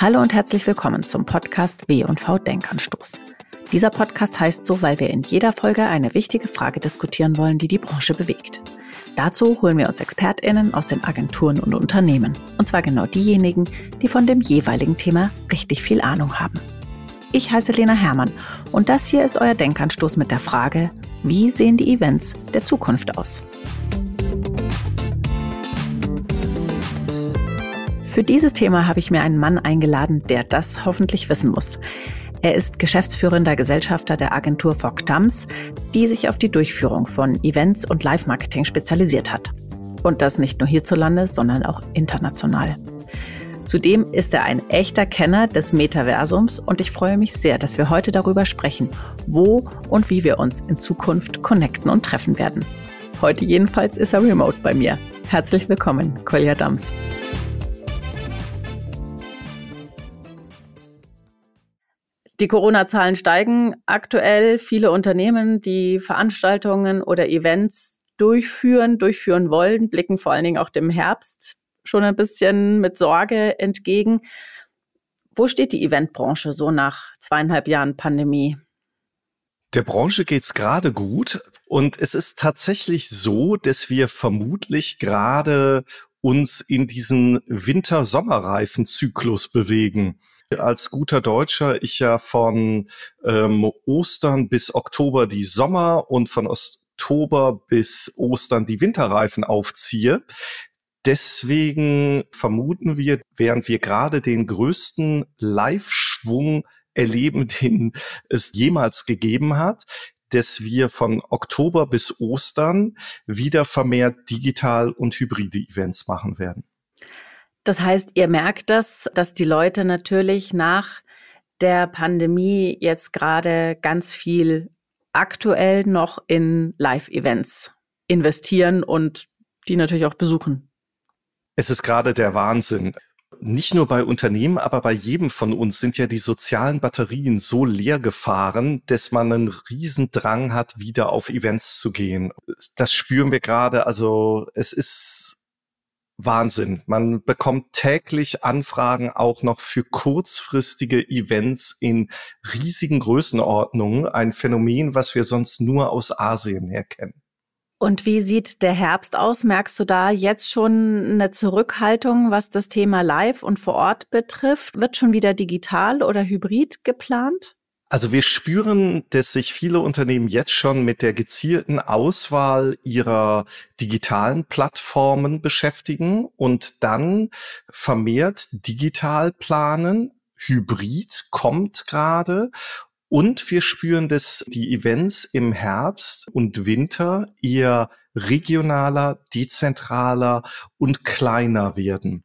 Hallo und herzlich willkommen zum Podcast W&V Denkanstoß. Dieser Podcast heißt so, weil wir in jeder Folge eine wichtige Frage diskutieren wollen, die die Branche bewegt. Dazu holen wir uns ExpertInnen aus den Agenturen und Unternehmen. Und zwar genau diejenigen, die von dem jeweiligen Thema richtig viel Ahnung haben. Ich heiße Lena Hermann und das hier ist euer Denkanstoß mit der Frage, wie sehen die Events der Zukunft aus? Für dieses Thema habe ich mir einen Mann eingeladen, der das hoffentlich wissen muss. Er ist geschäftsführender Gesellschafter der Agentur Fogg Tams, die sich auf die Durchführung von Events und Live-Marketing spezialisiert hat. Und das nicht nur hierzulande, sondern auch international. Zudem ist er ein echter Kenner des Metaversums und ich freue mich sehr, dass wir heute darüber sprechen, wo und wie wir uns in Zukunft connecten und treffen werden. Heute jedenfalls ist er remote bei mir. Herzlich willkommen, Kolja Dams. Die Corona-Zahlen steigen aktuell. Viele Unternehmen, die Veranstaltungen oder Events durchführen, durchführen wollen, blicken vor allen Dingen auch dem Herbst schon ein bisschen mit Sorge entgegen. Wo steht die Eventbranche so nach zweieinhalb Jahren Pandemie? Der Branche geht's gerade gut und es ist tatsächlich so, dass wir vermutlich gerade uns in diesen Winter-Sommerreifen-Zyklus bewegen als guter Deutscher ich ja von ähm, Ostern bis Oktober die Sommer und von Oktober bis Ostern die Winterreifen aufziehe. Deswegen vermuten wir, während wir gerade den größten Live-Schwung erleben, den es jemals gegeben hat, dass wir von Oktober bis Ostern wieder vermehrt digital und hybride Events machen werden. Das heißt, ihr merkt das, dass die Leute natürlich nach der Pandemie jetzt gerade ganz viel aktuell noch in Live-Events investieren und die natürlich auch besuchen. Es ist gerade der Wahnsinn. Nicht nur bei Unternehmen, aber bei jedem von uns sind ja die sozialen Batterien so leer gefahren, dass man einen Riesendrang hat, wieder auf Events zu gehen. Das spüren wir gerade. Also es ist Wahnsinn. Man bekommt täglich Anfragen auch noch für kurzfristige Events in riesigen Größenordnungen. Ein Phänomen, was wir sonst nur aus Asien her kennen. Und wie sieht der Herbst aus? Merkst du da jetzt schon eine Zurückhaltung, was das Thema Live und vor Ort betrifft? Wird schon wieder digital oder hybrid geplant? Also wir spüren, dass sich viele Unternehmen jetzt schon mit der gezielten Auswahl ihrer digitalen Plattformen beschäftigen und dann vermehrt digital planen. Hybrid kommt gerade und wir spüren, dass die Events im Herbst und Winter eher regionaler, dezentraler und kleiner werden.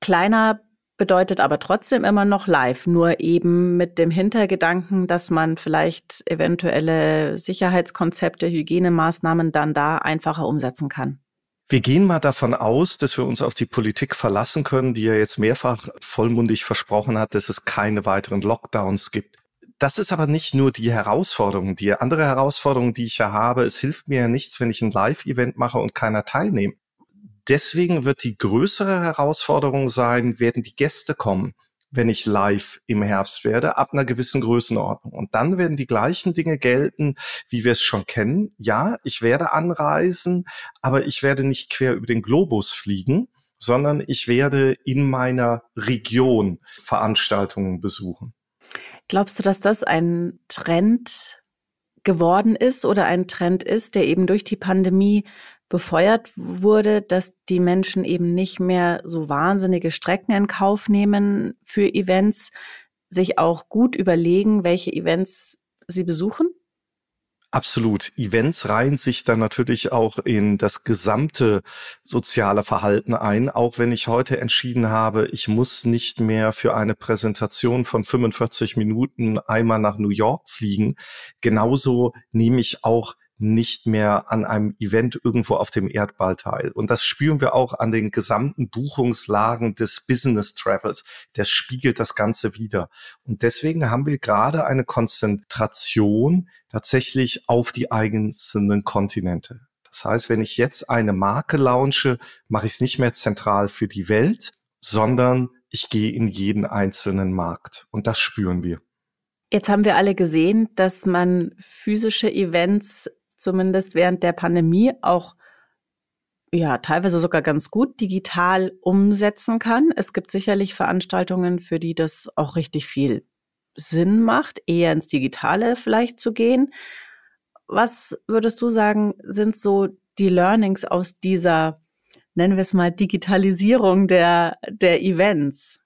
Kleiner bedeutet aber trotzdem immer noch live, nur eben mit dem Hintergedanken, dass man vielleicht eventuelle Sicherheitskonzepte, Hygienemaßnahmen dann da einfacher umsetzen kann. Wir gehen mal davon aus, dass wir uns auf die Politik verlassen können, die ja jetzt mehrfach vollmundig versprochen hat, dass es keine weiteren Lockdowns gibt. Das ist aber nicht nur die Herausforderung. Die andere Herausforderung, die ich ja habe, es hilft mir ja nichts, wenn ich ein Live-Event mache und keiner teilnimmt. Deswegen wird die größere Herausforderung sein, werden die Gäste kommen, wenn ich live im Herbst werde, ab einer gewissen Größenordnung. Und dann werden die gleichen Dinge gelten, wie wir es schon kennen. Ja, ich werde anreisen, aber ich werde nicht quer über den Globus fliegen, sondern ich werde in meiner Region Veranstaltungen besuchen. Glaubst du, dass das ein Trend geworden ist oder ein Trend ist, der eben durch die Pandemie befeuert wurde, dass die Menschen eben nicht mehr so wahnsinnige Strecken in Kauf nehmen für Events, sich auch gut überlegen, welche Events sie besuchen? Absolut. Events reihen sich dann natürlich auch in das gesamte soziale Verhalten ein. Auch wenn ich heute entschieden habe, ich muss nicht mehr für eine Präsentation von 45 Minuten einmal nach New York fliegen. Genauso nehme ich auch nicht mehr an einem Event irgendwo auf dem Erdball teil. Und das spüren wir auch an den gesamten Buchungslagen des Business Travels. Das spiegelt das Ganze wieder. Und deswegen haben wir gerade eine Konzentration tatsächlich auf die einzelnen Kontinente. Das heißt, wenn ich jetzt eine Marke launche, mache ich es nicht mehr zentral für die Welt, sondern ich gehe in jeden einzelnen Markt. Und das spüren wir. Jetzt haben wir alle gesehen, dass man physische Events zumindest während der Pandemie auch ja, teilweise sogar ganz gut digital umsetzen kann. Es gibt sicherlich Veranstaltungen, für die das auch richtig viel Sinn macht, eher ins Digitale vielleicht zu gehen. Was würdest du sagen, sind so die Learnings aus dieser, nennen wir es mal, Digitalisierung der, der Events?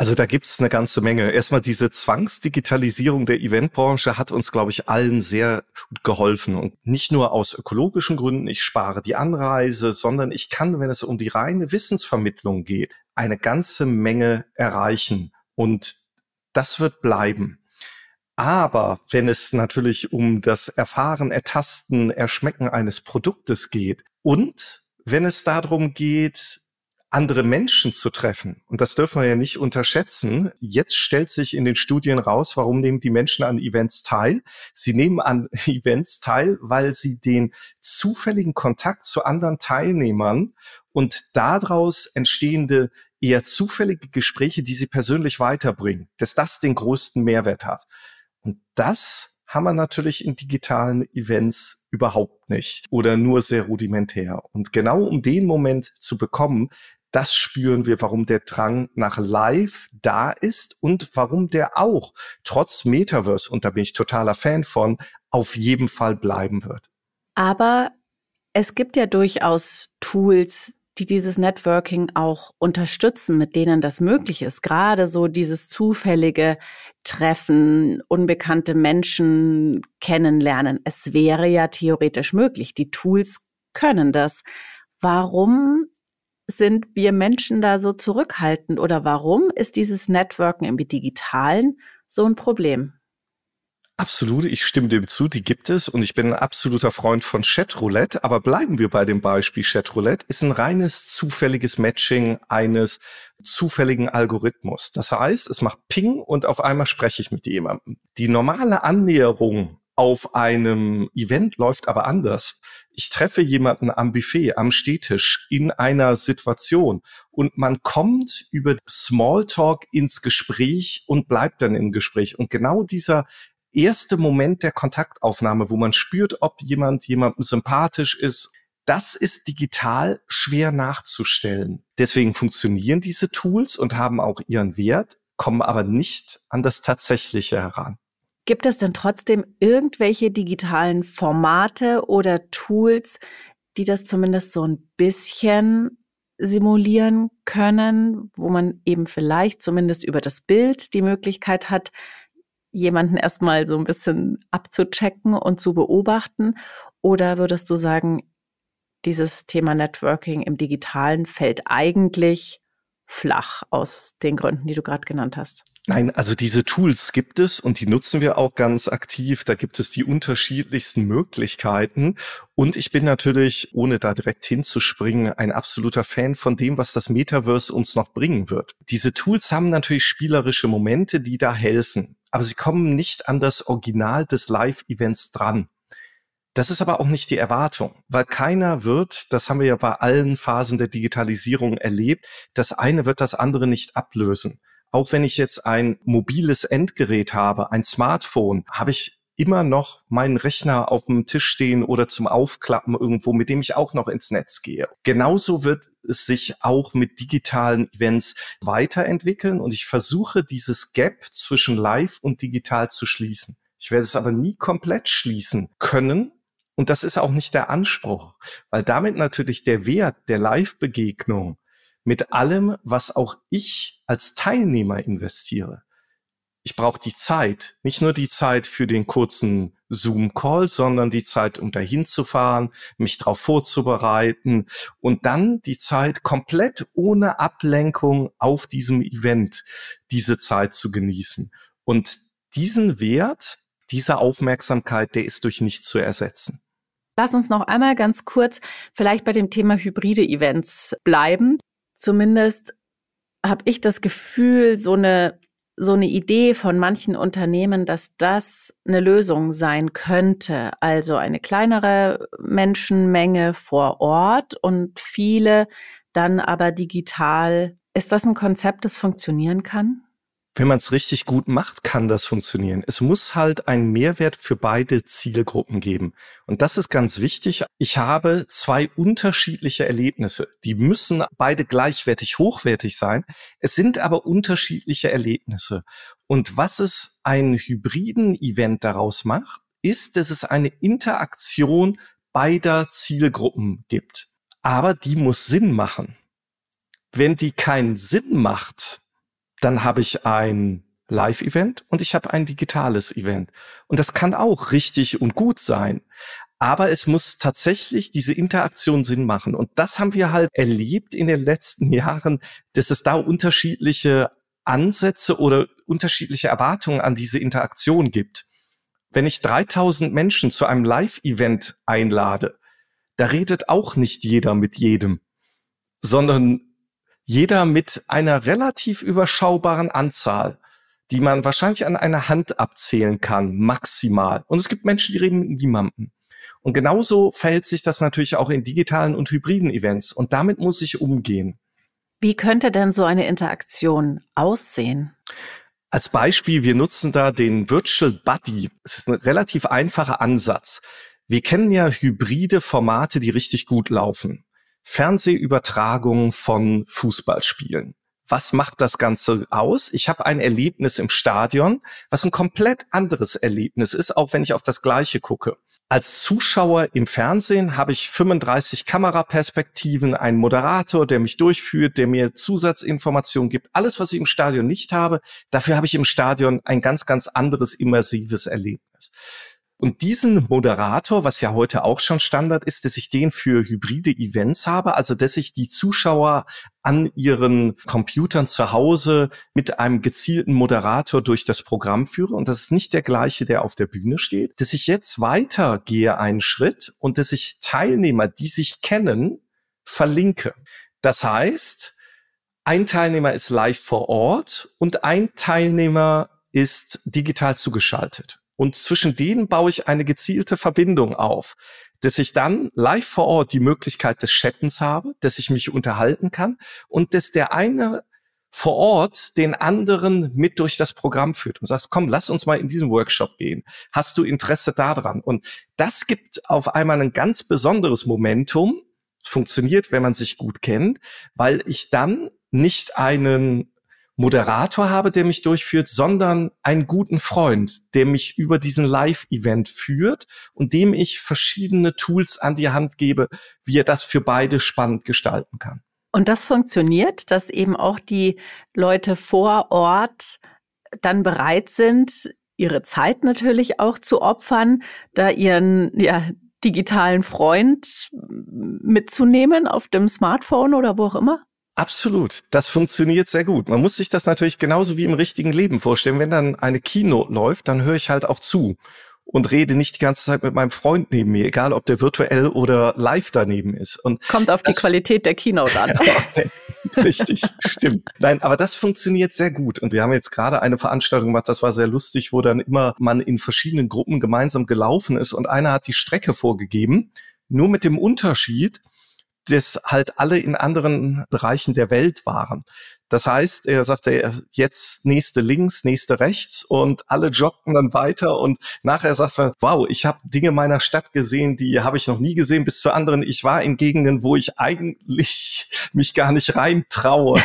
Also da gibt's eine ganze Menge. Erstmal diese Zwangsdigitalisierung der Eventbranche hat uns, glaube ich, allen sehr geholfen. Und nicht nur aus ökologischen Gründen, ich spare die Anreise, sondern ich kann, wenn es um die reine Wissensvermittlung geht, eine ganze Menge erreichen. Und das wird bleiben. Aber wenn es natürlich um das Erfahren, Ertasten, Erschmecken eines Produktes geht und wenn es darum geht, andere Menschen zu treffen. Und das dürfen wir ja nicht unterschätzen. Jetzt stellt sich in den Studien raus, warum nehmen die Menschen an Events teil? Sie nehmen an Events teil, weil sie den zufälligen Kontakt zu anderen Teilnehmern und daraus entstehende eher zufällige Gespräche, die sie persönlich weiterbringen, dass das den größten Mehrwert hat. Und das haben wir natürlich in digitalen Events überhaupt nicht oder nur sehr rudimentär. Und genau um den Moment zu bekommen, das spüren wir, warum der Drang nach Live da ist und warum der auch trotz Metaverse, und da bin ich totaler Fan von, auf jeden Fall bleiben wird. Aber es gibt ja durchaus Tools, die dieses Networking auch unterstützen, mit denen das möglich ist. Gerade so dieses zufällige Treffen, unbekannte Menschen kennenlernen. Es wäre ja theoretisch möglich. Die Tools können das. Warum sind wir Menschen da so zurückhaltend oder warum ist dieses Networken im Digitalen so ein Problem? Absolut, ich stimme dem zu, die gibt es und ich bin ein absoluter Freund von Chatroulette, aber bleiben wir bei dem Beispiel Chatroulette, ist ein reines zufälliges Matching eines zufälligen Algorithmus. Das heißt, es macht Ping und auf einmal spreche ich mit jemandem. Die normale Annäherung auf einem Event läuft aber anders. Ich treffe jemanden am Buffet, am Stehtisch in einer Situation und man kommt über Smalltalk ins Gespräch und bleibt dann im Gespräch. Und genau dieser erste Moment der Kontaktaufnahme, wo man spürt, ob jemand jemandem sympathisch ist, das ist digital schwer nachzustellen. Deswegen funktionieren diese Tools und haben auch ihren Wert, kommen aber nicht an das Tatsächliche heran. Gibt es denn trotzdem irgendwelche digitalen Formate oder Tools, die das zumindest so ein bisschen simulieren können, wo man eben vielleicht zumindest über das Bild die Möglichkeit hat, jemanden erstmal so ein bisschen abzuchecken und zu beobachten? Oder würdest du sagen, dieses Thema Networking im digitalen fällt eigentlich flach aus den Gründen, die du gerade genannt hast? Nein, also diese Tools gibt es und die nutzen wir auch ganz aktiv. Da gibt es die unterschiedlichsten Möglichkeiten. Und ich bin natürlich, ohne da direkt hinzuspringen, ein absoluter Fan von dem, was das Metaverse uns noch bringen wird. Diese Tools haben natürlich spielerische Momente, die da helfen. Aber sie kommen nicht an das Original des Live-Events dran. Das ist aber auch nicht die Erwartung, weil keiner wird, das haben wir ja bei allen Phasen der Digitalisierung erlebt, das eine wird das andere nicht ablösen. Auch wenn ich jetzt ein mobiles Endgerät habe, ein Smartphone, habe ich immer noch meinen Rechner auf dem Tisch stehen oder zum Aufklappen irgendwo, mit dem ich auch noch ins Netz gehe. Genauso wird es sich auch mit digitalen Events weiterentwickeln und ich versuche dieses Gap zwischen live und digital zu schließen. Ich werde es aber nie komplett schließen können, und das ist auch nicht der Anspruch, weil damit natürlich der Wert der Live-Begegnung mit allem, was auch ich als Teilnehmer investiere. Ich brauche die Zeit, nicht nur die Zeit für den kurzen Zoom-Call, sondern die Zeit, um dahin zu fahren, mich darauf vorzubereiten und dann die Zeit komplett ohne Ablenkung auf diesem Event, diese Zeit zu genießen. Und diesen Wert, diese Aufmerksamkeit, der ist durch nichts zu ersetzen. Lass uns noch einmal ganz kurz vielleicht bei dem Thema hybride Events bleiben. Zumindest habe ich das Gefühl, so eine so eine Idee von manchen Unternehmen, dass das eine Lösung sein könnte. Also eine kleinere Menschenmenge vor Ort und viele dann aber digital Ist das ein Konzept, das funktionieren kann? Wenn man es richtig gut macht, kann das funktionieren. Es muss halt einen Mehrwert für beide Zielgruppen geben. Und das ist ganz wichtig. Ich habe zwei unterschiedliche Erlebnisse. Die müssen beide gleichwertig hochwertig sein. Es sind aber unterschiedliche Erlebnisse. Und was es einen hybriden Event daraus macht, ist, dass es eine Interaktion beider Zielgruppen gibt. Aber die muss Sinn machen. Wenn die keinen Sinn macht, dann habe ich ein Live-Event und ich habe ein digitales Event. Und das kann auch richtig und gut sein. Aber es muss tatsächlich diese Interaktion Sinn machen. Und das haben wir halt erlebt in den letzten Jahren, dass es da unterschiedliche Ansätze oder unterschiedliche Erwartungen an diese Interaktion gibt. Wenn ich 3000 Menschen zu einem Live-Event einlade, da redet auch nicht jeder mit jedem, sondern jeder mit einer relativ überschaubaren Anzahl, die man wahrscheinlich an einer Hand abzählen kann, maximal. Und es gibt Menschen, die reden mit niemandem. Und genauso verhält sich das natürlich auch in digitalen und hybriden Events. Und damit muss ich umgehen. Wie könnte denn so eine Interaktion aussehen? Als Beispiel, wir nutzen da den Virtual Buddy. Es ist ein relativ einfacher Ansatz. Wir kennen ja hybride Formate, die richtig gut laufen. Fernsehübertragung von Fußballspielen. Was macht das Ganze aus? Ich habe ein Erlebnis im Stadion, was ein komplett anderes Erlebnis ist, auch wenn ich auf das gleiche gucke. Als Zuschauer im Fernsehen habe ich 35 Kameraperspektiven, einen Moderator, der mich durchführt, der mir Zusatzinformationen gibt. Alles, was ich im Stadion nicht habe, dafür habe ich im Stadion ein ganz, ganz anderes immersives Erlebnis. Und diesen Moderator, was ja heute auch schon Standard ist, dass ich den für hybride Events habe, also dass ich die Zuschauer an ihren Computern zu Hause mit einem gezielten Moderator durch das Programm führe. Und das ist nicht der gleiche, der auf der Bühne steht. Dass ich jetzt weitergehe einen Schritt und dass ich Teilnehmer, die sich kennen, verlinke. Das heißt, ein Teilnehmer ist live vor Ort und ein Teilnehmer ist digital zugeschaltet. Und zwischen denen baue ich eine gezielte Verbindung auf, dass ich dann live vor Ort die Möglichkeit des Chattens habe, dass ich mich unterhalten kann und dass der eine vor Ort den anderen mit durch das Programm führt und sagst, komm, lass uns mal in diesen Workshop gehen. Hast du Interesse daran? Und das gibt auf einmal ein ganz besonderes Momentum. Funktioniert, wenn man sich gut kennt, weil ich dann nicht einen Moderator habe, der mich durchführt, sondern einen guten Freund, der mich über diesen Live-Event führt und dem ich verschiedene Tools an die Hand gebe, wie er das für beide spannend gestalten kann. Und das funktioniert, dass eben auch die Leute vor Ort dann bereit sind, ihre Zeit natürlich auch zu opfern, da ihren ja, digitalen Freund mitzunehmen auf dem Smartphone oder wo auch immer? Absolut. Das funktioniert sehr gut. Man muss sich das natürlich genauso wie im richtigen Leben vorstellen. Wenn dann eine Keynote läuft, dann höre ich halt auch zu und rede nicht die ganze Zeit mit meinem Freund neben mir, egal ob der virtuell oder live daneben ist. Und Kommt auf die Qualität der Keynote an. richtig, stimmt. Nein, aber das funktioniert sehr gut. Und wir haben jetzt gerade eine Veranstaltung gemacht, das war sehr lustig, wo dann immer man in verschiedenen Gruppen gemeinsam gelaufen ist und einer hat die Strecke vorgegeben, nur mit dem Unterschied, dass halt alle in anderen Bereichen der Welt waren. Das heißt, er sagte, jetzt nächste links, nächste rechts und alle joggten dann weiter und nachher sagt man, wow, ich habe Dinge meiner Stadt gesehen, die habe ich noch nie gesehen, bis zu anderen. Ich war in Gegenden, wo ich eigentlich mich gar nicht rein traue.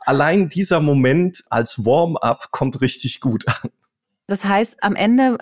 allein dieser Moment als Warm-up kommt richtig gut an. Das heißt, am Ende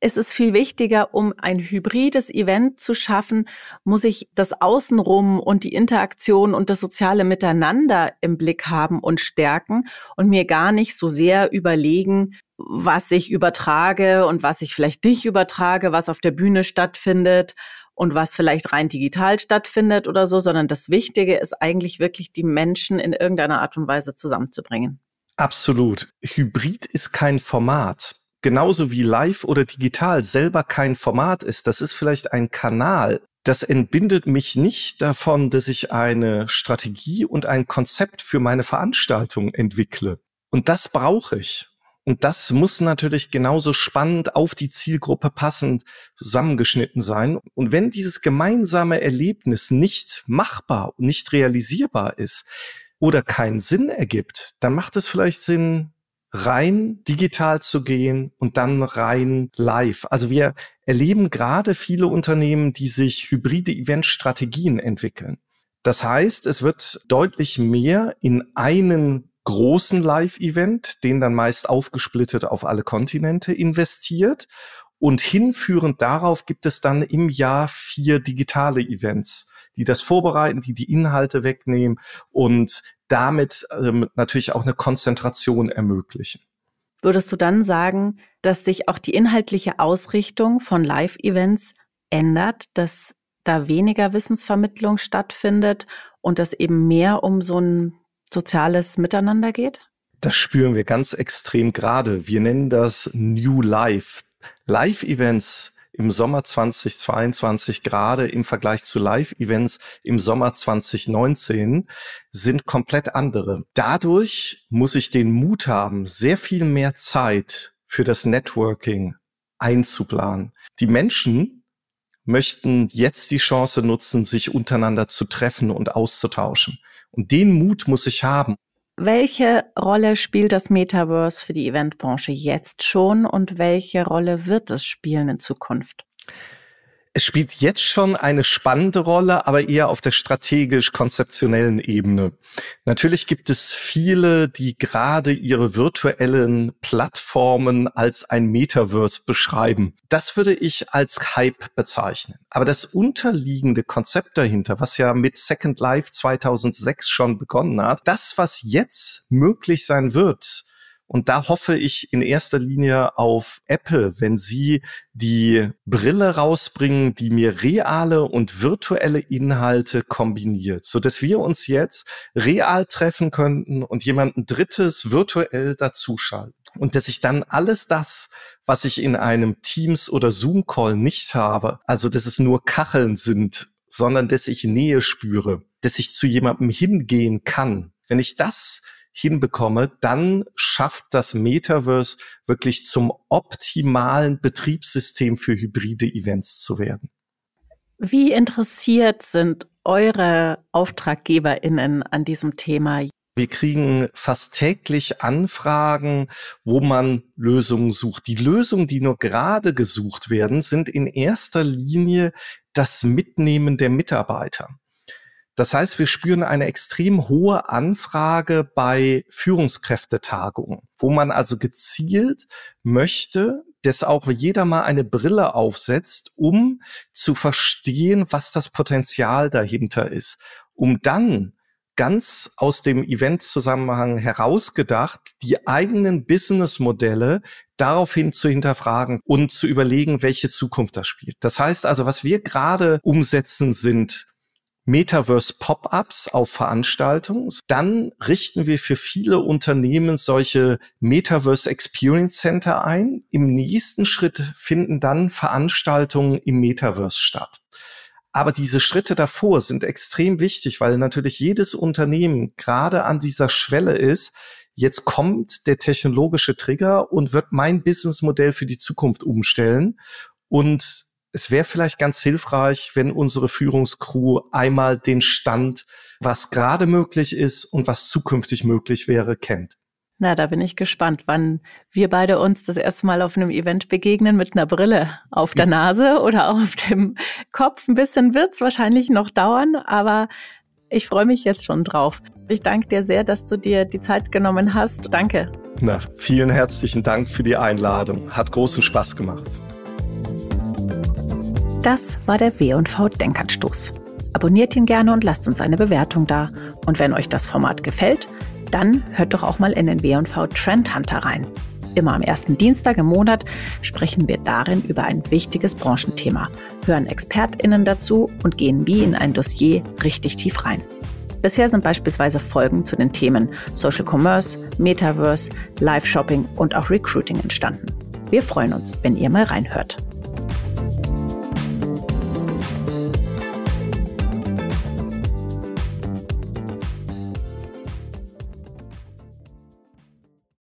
ist es viel wichtiger, um ein hybrides Event zu schaffen, muss ich das Außenrum und die Interaktion und das soziale Miteinander im Blick haben und stärken und mir gar nicht so sehr überlegen, was ich übertrage und was ich vielleicht nicht übertrage, was auf der Bühne stattfindet und was vielleicht rein digital stattfindet oder so, sondern das Wichtige ist eigentlich wirklich, die Menschen in irgendeiner Art und Weise zusammenzubringen. Absolut. Hybrid ist kein Format genauso wie live oder digital selber kein Format ist, das ist vielleicht ein Kanal. Das entbindet mich nicht davon, dass ich eine Strategie und ein Konzept für meine Veranstaltung entwickle. Und das brauche ich. Und das muss natürlich genauso spannend auf die Zielgruppe passend zusammengeschnitten sein. Und wenn dieses gemeinsame Erlebnis nicht machbar, nicht realisierbar ist, oder keinen Sinn ergibt, dann macht es vielleicht Sinn, rein digital zu gehen und dann rein live. Also wir erleben gerade viele Unternehmen, die sich hybride Eventstrategien entwickeln. Das heißt, es wird deutlich mehr in einen großen Live-Event, den dann meist aufgesplittet auf alle Kontinente investiert. Und hinführend darauf gibt es dann im Jahr vier digitale Events, die das vorbereiten, die die Inhalte wegnehmen und damit ähm, natürlich auch eine Konzentration ermöglichen. Würdest du dann sagen, dass sich auch die inhaltliche Ausrichtung von Live-Events ändert, dass da weniger Wissensvermittlung stattfindet und dass eben mehr um so ein soziales Miteinander geht? Das spüren wir ganz extrem gerade. Wir nennen das New Life. Live-Events im Sommer 2022 gerade im Vergleich zu Live-Events im Sommer 2019 sind komplett andere. Dadurch muss ich den Mut haben, sehr viel mehr Zeit für das Networking einzuplanen. Die Menschen möchten jetzt die Chance nutzen, sich untereinander zu treffen und auszutauschen. Und den Mut muss ich haben. Welche Rolle spielt das Metaverse für die Eventbranche jetzt schon und welche Rolle wird es spielen in Zukunft? Es spielt jetzt schon eine spannende Rolle, aber eher auf der strategisch-konzeptionellen Ebene. Natürlich gibt es viele, die gerade ihre virtuellen Plattformen als ein Metaverse beschreiben. Das würde ich als Hype bezeichnen. Aber das unterliegende Konzept dahinter, was ja mit Second Life 2006 schon begonnen hat, das, was jetzt möglich sein wird, und da hoffe ich in erster Linie auf Apple, wenn sie die Brille rausbringen, die mir reale und virtuelle Inhalte kombiniert, so dass wir uns jetzt real treffen könnten und jemanden Drittes virtuell dazuschalten. Und dass ich dann alles das, was ich in einem Teams oder Zoom Call nicht habe, also dass es nur Kacheln sind, sondern dass ich Nähe spüre, dass ich zu jemandem hingehen kann. Wenn ich das hinbekomme, dann schafft das Metaverse wirklich zum optimalen Betriebssystem für hybride Events zu werden. Wie interessiert sind eure AuftraggeberInnen an diesem Thema? Wir kriegen fast täglich Anfragen, wo man Lösungen sucht. Die Lösungen, die nur gerade gesucht werden, sind in erster Linie das Mitnehmen der Mitarbeiter. Das heißt, wir spüren eine extrem hohe Anfrage bei Führungskräftetagungen, wo man also gezielt möchte, dass auch jeder mal eine Brille aufsetzt, um zu verstehen, was das Potenzial dahinter ist, um dann ganz aus dem Eventzusammenhang herausgedacht, die eigenen Businessmodelle daraufhin zu hinterfragen und zu überlegen, welche Zukunft das spielt. Das heißt also, was wir gerade umsetzen, sind Metaverse Pop-ups auf Veranstaltungen. Dann richten wir für viele Unternehmen solche Metaverse Experience Center ein. Im nächsten Schritt finden dann Veranstaltungen im Metaverse statt. Aber diese Schritte davor sind extrem wichtig, weil natürlich jedes Unternehmen gerade an dieser Schwelle ist, jetzt kommt der technologische Trigger und wird mein Businessmodell für die Zukunft umstellen. Und es wäre vielleicht ganz hilfreich, wenn unsere Führungskrew einmal den Stand, was gerade möglich ist und was zukünftig möglich wäre, kennt. Na, da bin ich gespannt, wann wir beide uns das erste Mal auf einem Event begegnen mit einer Brille auf der Nase oder auf dem Kopf. Ein bisschen wird's wahrscheinlich noch dauern, aber ich freue mich jetzt schon drauf. Ich danke dir sehr, dass du dir die Zeit genommen hast. Danke. Na, vielen herzlichen Dank für die Einladung. Hat großen Spaß gemacht. Das war der W&V Denkanstoß. Abonniert ihn gerne und lasst uns eine Bewertung da. Und wenn euch das Format gefällt, dann hört doch auch mal in den W&V Trend Hunter rein. Immer am ersten Dienstag im Monat sprechen wir darin über ein wichtiges Branchenthema, hören ExpertInnen dazu und gehen wie in ein Dossier richtig tief rein. Bisher sind beispielsweise Folgen zu den Themen Social Commerce, Metaverse, Live-Shopping und auch Recruiting entstanden. Wir freuen uns, wenn ihr mal reinhört.